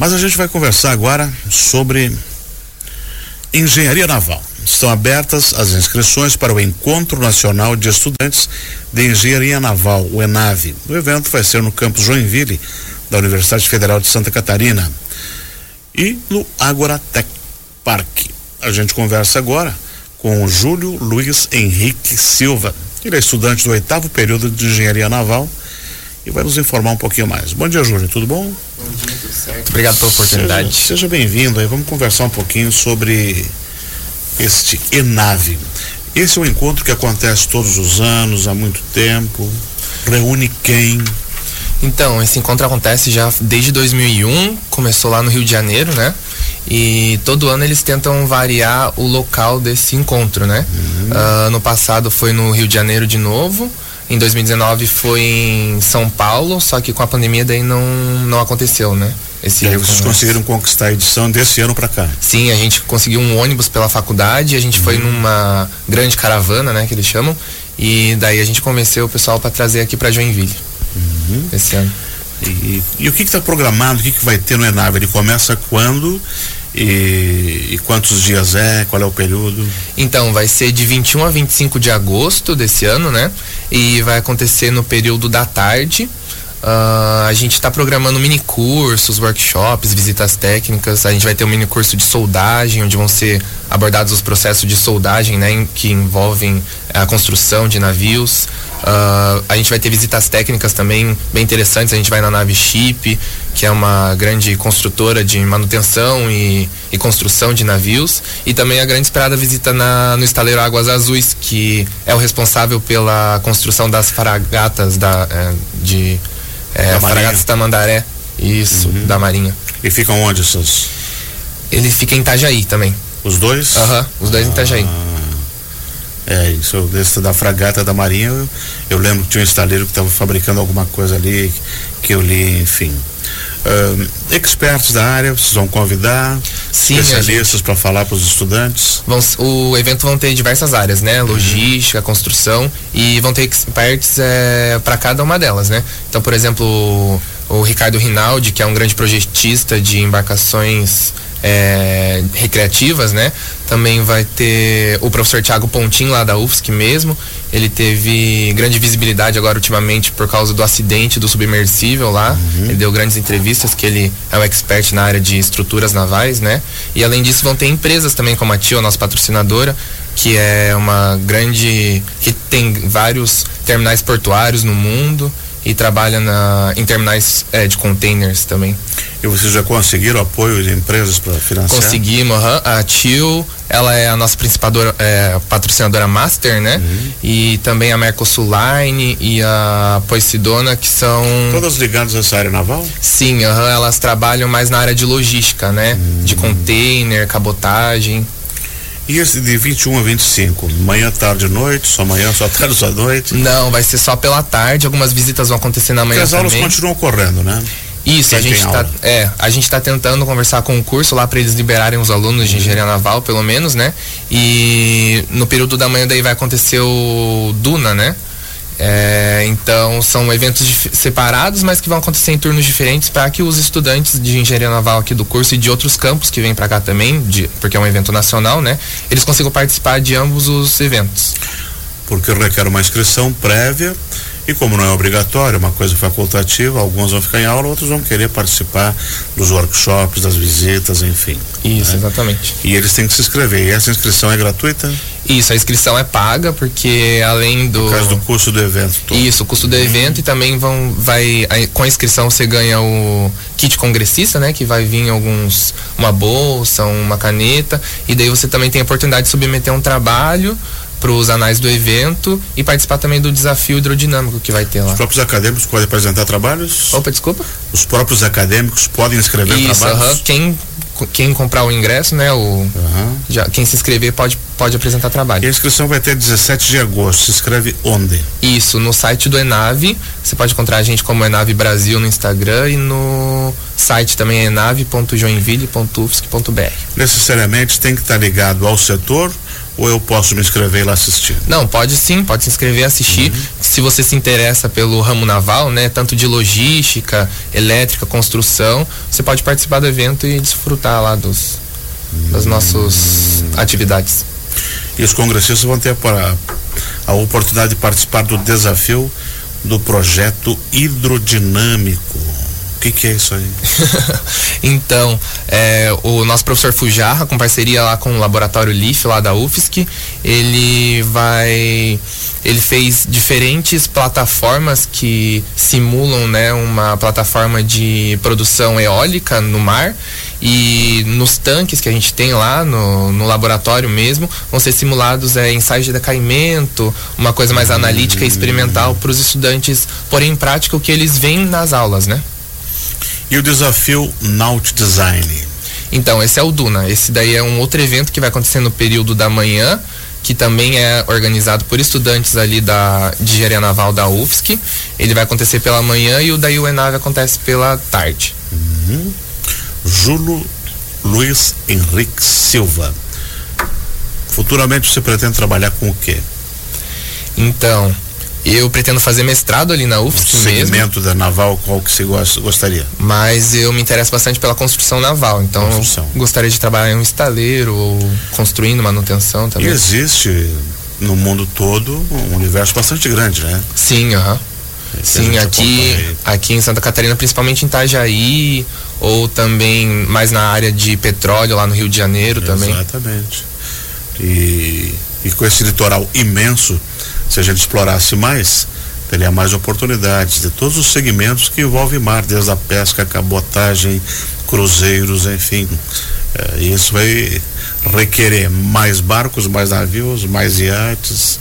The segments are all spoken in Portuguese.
Mas a gente vai conversar agora sobre engenharia naval. Estão abertas as inscrições para o Encontro Nacional de Estudantes de Engenharia Naval, o ENAVE. O evento vai ser no campus Joinville, da Universidade Federal de Santa Catarina, e no Agora Tech Park. A gente conversa agora com o Júlio Luiz Henrique Silva. Ele é estudante do oitavo período de Engenharia Naval e vai nos informar um pouquinho mais. Bom dia, Júlio, tudo bom? Certo. Obrigado pela oportunidade. Seja, seja bem-vindo aí, vamos conversar um pouquinho sobre este ENAVE. Esse é um encontro que acontece todos os anos, há muito tempo. Reúne quem? Então, esse encontro acontece já desde 2001, começou lá no Rio de Janeiro, né? E todo ano eles tentam variar o local desse encontro, né? Uhum. Uh, ano passado foi no Rio de Janeiro de novo. Em 2019 foi em São Paulo, só que com a pandemia daí não, não aconteceu, né? Esse e aí vocês conseguiram conquistar a edição desse ano para cá? Sim, a gente conseguiu um ônibus pela faculdade, a gente uhum. foi numa grande caravana, né, que eles chamam, e daí a gente convenceu o pessoal para trazer aqui para Joinville uhum. esse ano. E, e, o que está programado? O que, que vai ter no Enave? Ele começa quando? E, e, quantos dias é? Qual é o período? Então, vai ser de 21 a 25 de agosto desse ano, né? E vai acontecer no período da tarde. Uh, a gente está programando mini cursos, workshops, visitas técnicas. A gente vai ter um mini curso de soldagem, onde vão ser abordados os processos de soldagem, né, que envolvem a construção de navios. Uh, a gente vai ter visitas técnicas também bem interessantes. A gente vai na nave Chip, que é uma grande construtora de manutenção e, e construção de navios. E também a grande esperada visita na, no estaleiro Águas Azuis, que é o responsável pela construção das fragatas da, é, de é, da Fragatas Tamandaré. Isso, uhum. da Marinha. E ficam onde esses? Ele fica em Itajaí também. Os dois? Aham, uhum, os dois ah, em Itajaí. É, isso, desse da fragata da Marinha, eu, eu lembro que tinha um estaleiro que estava fabricando alguma coisa ali, que eu li, enfim. Uh, expertos da área, vocês vão convidar Sim, especialistas para falar para os estudantes? Vão, o evento vão ter diversas áreas, né? Logística, uhum. construção e vão ter experts é, para cada uma delas, né? Então, por exemplo, o, o Ricardo Rinaldi, que é um grande projetista de embarcações é, recreativas, né? Também vai ter o professor Tiago Pontin lá da UFSC mesmo. Ele teve grande visibilidade agora ultimamente por causa do acidente do submersível lá. Uhum. Ele deu grandes entrevistas que ele é um expert na área de estruturas navais, né? E além disso vão ter empresas também como a TIO, nossa patrocinadora, que é uma grande que tem vários terminais portuários no mundo e trabalha na, em terminais é, de containers também. E vocês já conseguiram apoio de empresas para financiar? Conseguimos, uhum. a TIL, ela é a nossa principal é, patrocinadora master, né? Uhum. E também a Mercosul Line e a Poisidona, que são... Todas ligadas a essa área naval? Sim, uhum, elas trabalham mais na área de logística, né? Uhum. De container, cabotagem. E esse de 21 a 25, manhã, tarde, noite, só manhã, só tarde, só noite? Não, vai ser só pela tarde, algumas visitas vão acontecer na manhã Porque as aulas continuam correndo, né? Isso, a gente, tá, é, a gente tá tentando conversar com o curso lá para eles liberarem os alunos de engenharia naval, pelo menos, né? E no período da manhã daí vai acontecer o Duna, né? É, então são eventos separados, mas que vão acontecer em turnos diferentes para que os estudantes de engenharia naval aqui do curso e de outros campos que vêm para cá também, de, porque é um evento nacional, né? Eles consigam participar de ambos os eventos. Porque requer uma inscrição prévia e como não é obrigatório, uma coisa facultativa, alguns vão ficar em aula, outros vão querer participar dos workshops, das visitas, enfim. Isso, né? exatamente. E eles têm que se inscrever. E essa inscrição é gratuita? Isso, a inscrição é paga, porque além do. Por causa do custo do evento. Todo. Isso, o custo do evento e também vão. Vai, com a inscrição você ganha o kit congressista, né? Que vai vir alguns. uma bolsa, uma caneta. E daí você também tem a oportunidade de submeter um trabalho para os anais do evento e participar também do desafio hidrodinâmico que vai ter lá. Os próprios acadêmicos podem apresentar trabalhos? Opa, desculpa. Os próprios acadêmicos podem escrever Isso, trabalhos? Isso, quem quem comprar o ingresso, né, o uhum. já, quem se inscrever pode pode apresentar trabalho. E a inscrição vai ter 17 de agosto. Se inscreve onde? Isso, no site do Enave. Você pode encontrar a gente como Enave Brasil no Instagram e no site também é enave.joinville.ufsc.br. Necessariamente tem que estar ligado ao setor ou eu posso me inscrever e lá assistir? Não, pode sim, pode se inscrever e assistir. Uhum. Se você se interessa pelo ramo naval, né, tanto de logística, elétrica, construção, você pode participar do evento e desfrutar lá dos das nossas atividades. E os congressistas vão ter a, a oportunidade de participar do desafio do projeto hidrodinâmico. O que, que, é isso aí? então, é, o nosso professor Fujarra, com parceria lá com o laboratório LIF lá da UFSC, ele vai. Ele fez diferentes plataformas que simulam né, uma plataforma de produção eólica no mar e nos tanques que a gente tem lá no, no laboratório mesmo vão ser simulados é, ensaios de decaimento, uma coisa mais analítica e experimental para os estudantes porém em prática o que eles veem nas aulas, né? E o desafio Naut Design? Então, esse é o Duna. Esse daí é um outro evento que vai acontecer no período da manhã, que também é organizado por estudantes ali da, de engenharia naval da UFSC. Ele vai acontecer pela manhã e o da UENAV acontece pela tarde. Uhum. Júlio Luiz Henrique Silva. Futuramente você pretende trabalhar com o quê? Então, eu pretendo fazer mestrado ali na UFSC o segmento mesmo. da naval, qual que você gostaria? Mas eu me interesso bastante pela construção naval, então gostaria de trabalhar em um estaleiro ou construindo manutenção também. E existe no mundo todo um universo bastante grande, né? Sim, aham. Uh -huh. Sim, aqui, aqui em Santa Catarina, principalmente em Itajaí, ou também mais na área de petróleo lá no Rio de Janeiro também. Exatamente. E, e com esse litoral imenso, se a gente explorasse mais, teria mais oportunidades de todos os segmentos que envolvem mar, desde a pesca, a cabotagem, cruzeiros, enfim. É, isso vai requerer mais barcos, mais navios, mais iates.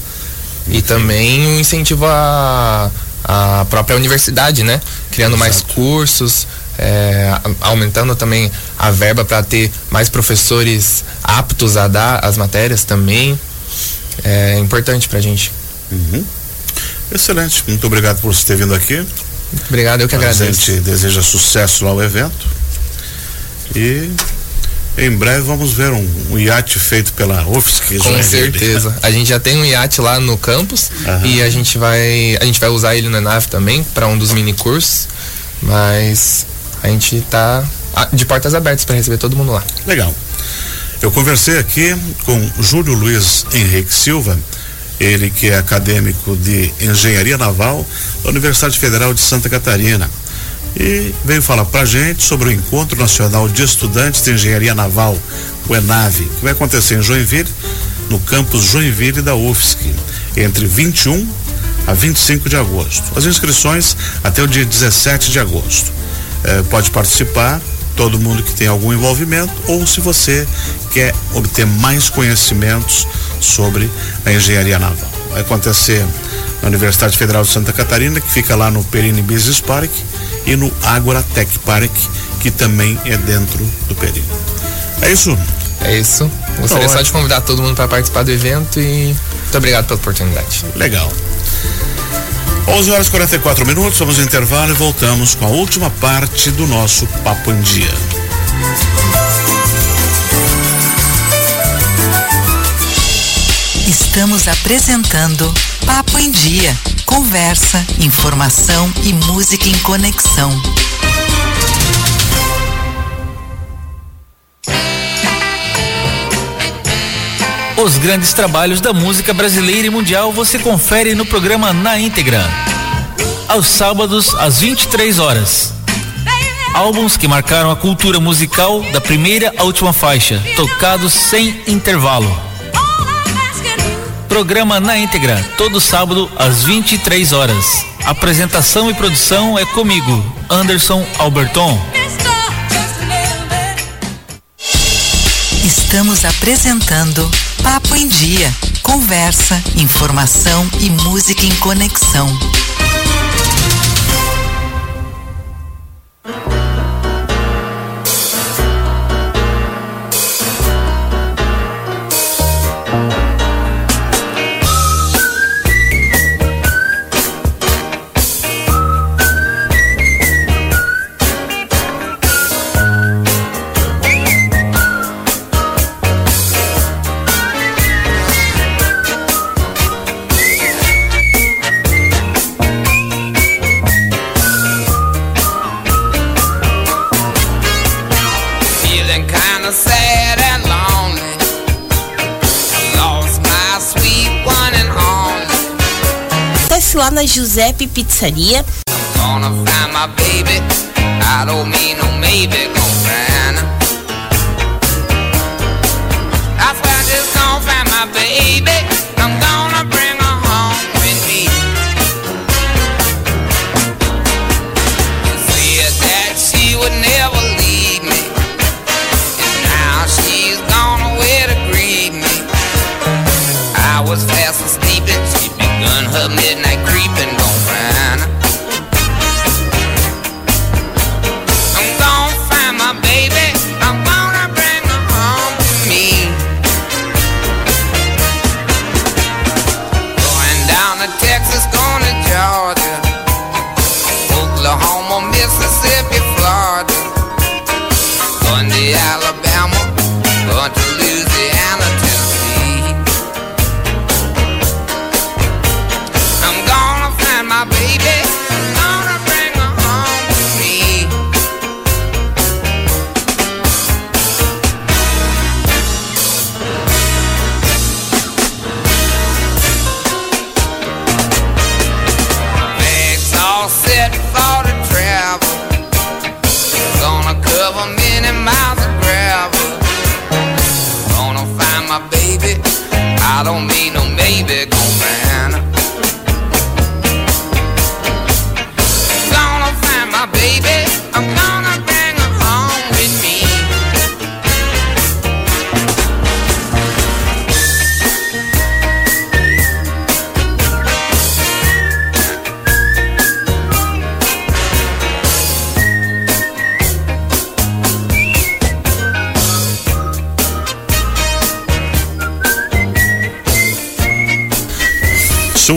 Enfim. E também um incentivo à, à própria universidade, né? Criando Exato. mais cursos, é, aumentando também a verba para ter mais professores aptos a dar as matérias também. É importante para a gente. Uhum. Excelente, muito obrigado por você ter vindo aqui. Muito obrigado, eu que agradeço. A gente deseja sucesso lá ao evento. E em breve vamos ver um, um iate feito pela UFSC. Com certeza. A gente já tem um iate lá no campus Aham. e a gente vai a gente vai usar ele na nave também para um dos mini cursos, mas a gente está de portas abertas para receber todo mundo lá. Legal. Eu conversei aqui com Júlio Luiz Henrique Silva, ele que é acadêmico de Engenharia Naval da Universidade Federal de Santa Catarina. E veio falar para gente sobre o Encontro Nacional de Estudantes de Engenharia Naval, o ENAVE, que vai acontecer em Joinville, no campus Joinville da UFSC, entre 21 a 25 de agosto. As inscrições até o dia 17 de agosto. Eh, pode participar todo mundo que tem algum envolvimento ou se você quer obter mais conhecimentos sobre a engenharia naval. Vai acontecer na Universidade Federal de Santa Catarina, que fica lá no Perini Business Park, e no Agora Tech Park, que também é dentro do Perini. É isso? É isso. Gostaria então, só de convidar todo mundo para participar do evento e muito obrigado pela oportunidade. Legal. 11 horas e 44 minutos, ao intervalo e voltamos com a última parte do nosso Papo em Dia. Estamos apresentando Papo em Dia. Conversa, informação e música em conexão. Os grandes trabalhos da música brasileira e mundial você confere no programa Na Íntegra. Aos sábados, às 23 horas. Álbuns que marcaram a cultura musical da primeira à última faixa, tocados sem intervalo. Programa Na Íntegra, todo sábado às 23 horas. Apresentação e produção é comigo, Anderson Alberton. Estamos apresentando Papo em Dia. Conversa, informação e música em conexão. Acontece lá na Giuseppe Pizzaria. Gonna find my baby.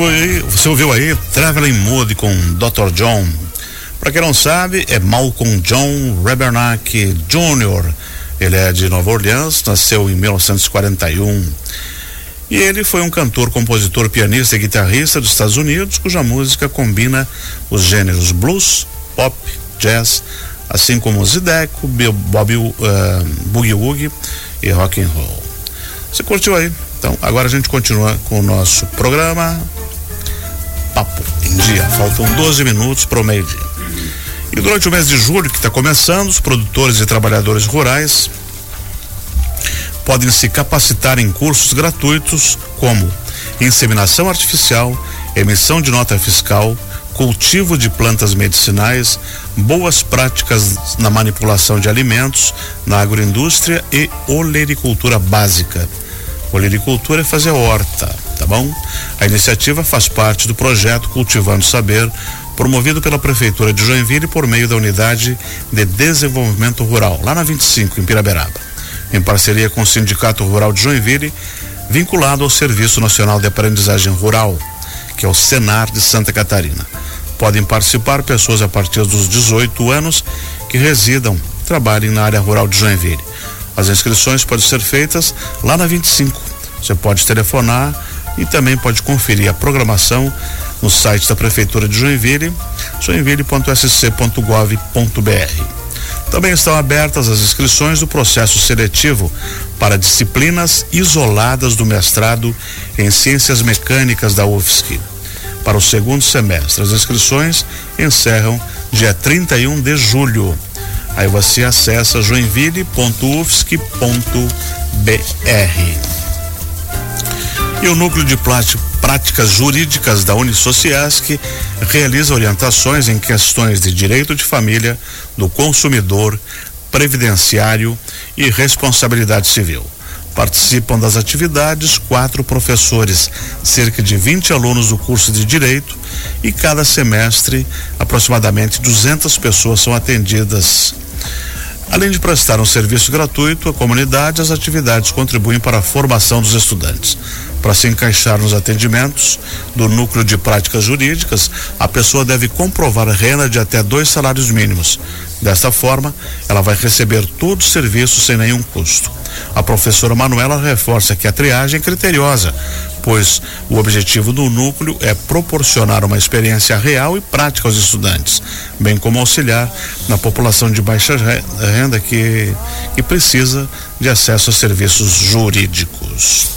Ouviu- Você ouviu aí Traveling Mood com Dr. John. Para quem não sabe, é Malcolm John Rebernack Jr. Ele é de Nova Orleans, nasceu em 1941. E ele foi um cantor, compositor, pianista e guitarrista dos Estados Unidos, cuja música combina os gêneros blues, pop, jazz, assim como Zideco, Bobby, uh, Boogie Woogie e rock and roll. Você curtiu aí? Então, agora a gente continua com o nosso programa Papo em Dia. Faltam 12 minutos para o meio-dia. E durante o mês de julho, que está começando, os produtores e trabalhadores rurais podem se capacitar em cursos gratuitos como inseminação artificial, emissão de nota fiscal, cultivo de plantas medicinais, boas práticas na manipulação de alimentos, na agroindústria e olericultura básica. Olericultura é fazer horta, tá bom? A iniciativa faz parte do projeto Cultivando Saber, promovido pela Prefeitura de Joinville por meio da Unidade de Desenvolvimento Rural, lá na 25, em Piraberaba, em parceria com o Sindicato Rural de Joinville, vinculado ao Serviço Nacional de Aprendizagem Rural, que é o Senar de Santa Catarina. Podem participar pessoas a partir dos 18 anos que residam, trabalhem na área rural de Joinville. As inscrições podem ser feitas lá na 25. Você pode telefonar e também pode conferir a programação no site da Prefeitura de Joinville, joinville.sc.gov.br. Também estão abertas as inscrições do processo seletivo para disciplinas isoladas do mestrado em Ciências Mecânicas da UFSC. Para o segundo semestre, as inscrições encerram dia 31 de julho. Aí você acessa joinville.ufsc.br. E o Núcleo de Práticas Jurídicas da Unisociesc realiza orientações em questões de direito de família, do consumidor, previdenciário e responsabilidade civil. Participam das atividades quatro professores, cerca de 20 alunos do curso de Direito e cada semestre aproximadamente 200 pessoas são atendidas. Além de prestar um serviço gratuito à comunidade, as atividades contribuem para a formação dos estudantes. Para se encaixar nos atendimentos do núcleo de práticas jurídicas, a pessoa deve comprovar renda de até dois salários mínimos. Desta forma, ela vai receber todo o serviço sem nenhum custo. A professora Manuela reforça que a triagem é criteriosa, pois o objetivo do núcleo é proporcionar uma experiência real e prática aos estudantes, bem como auxiliar na população de baixa re- renda que, e precisa de acesso a serviços jurídicos.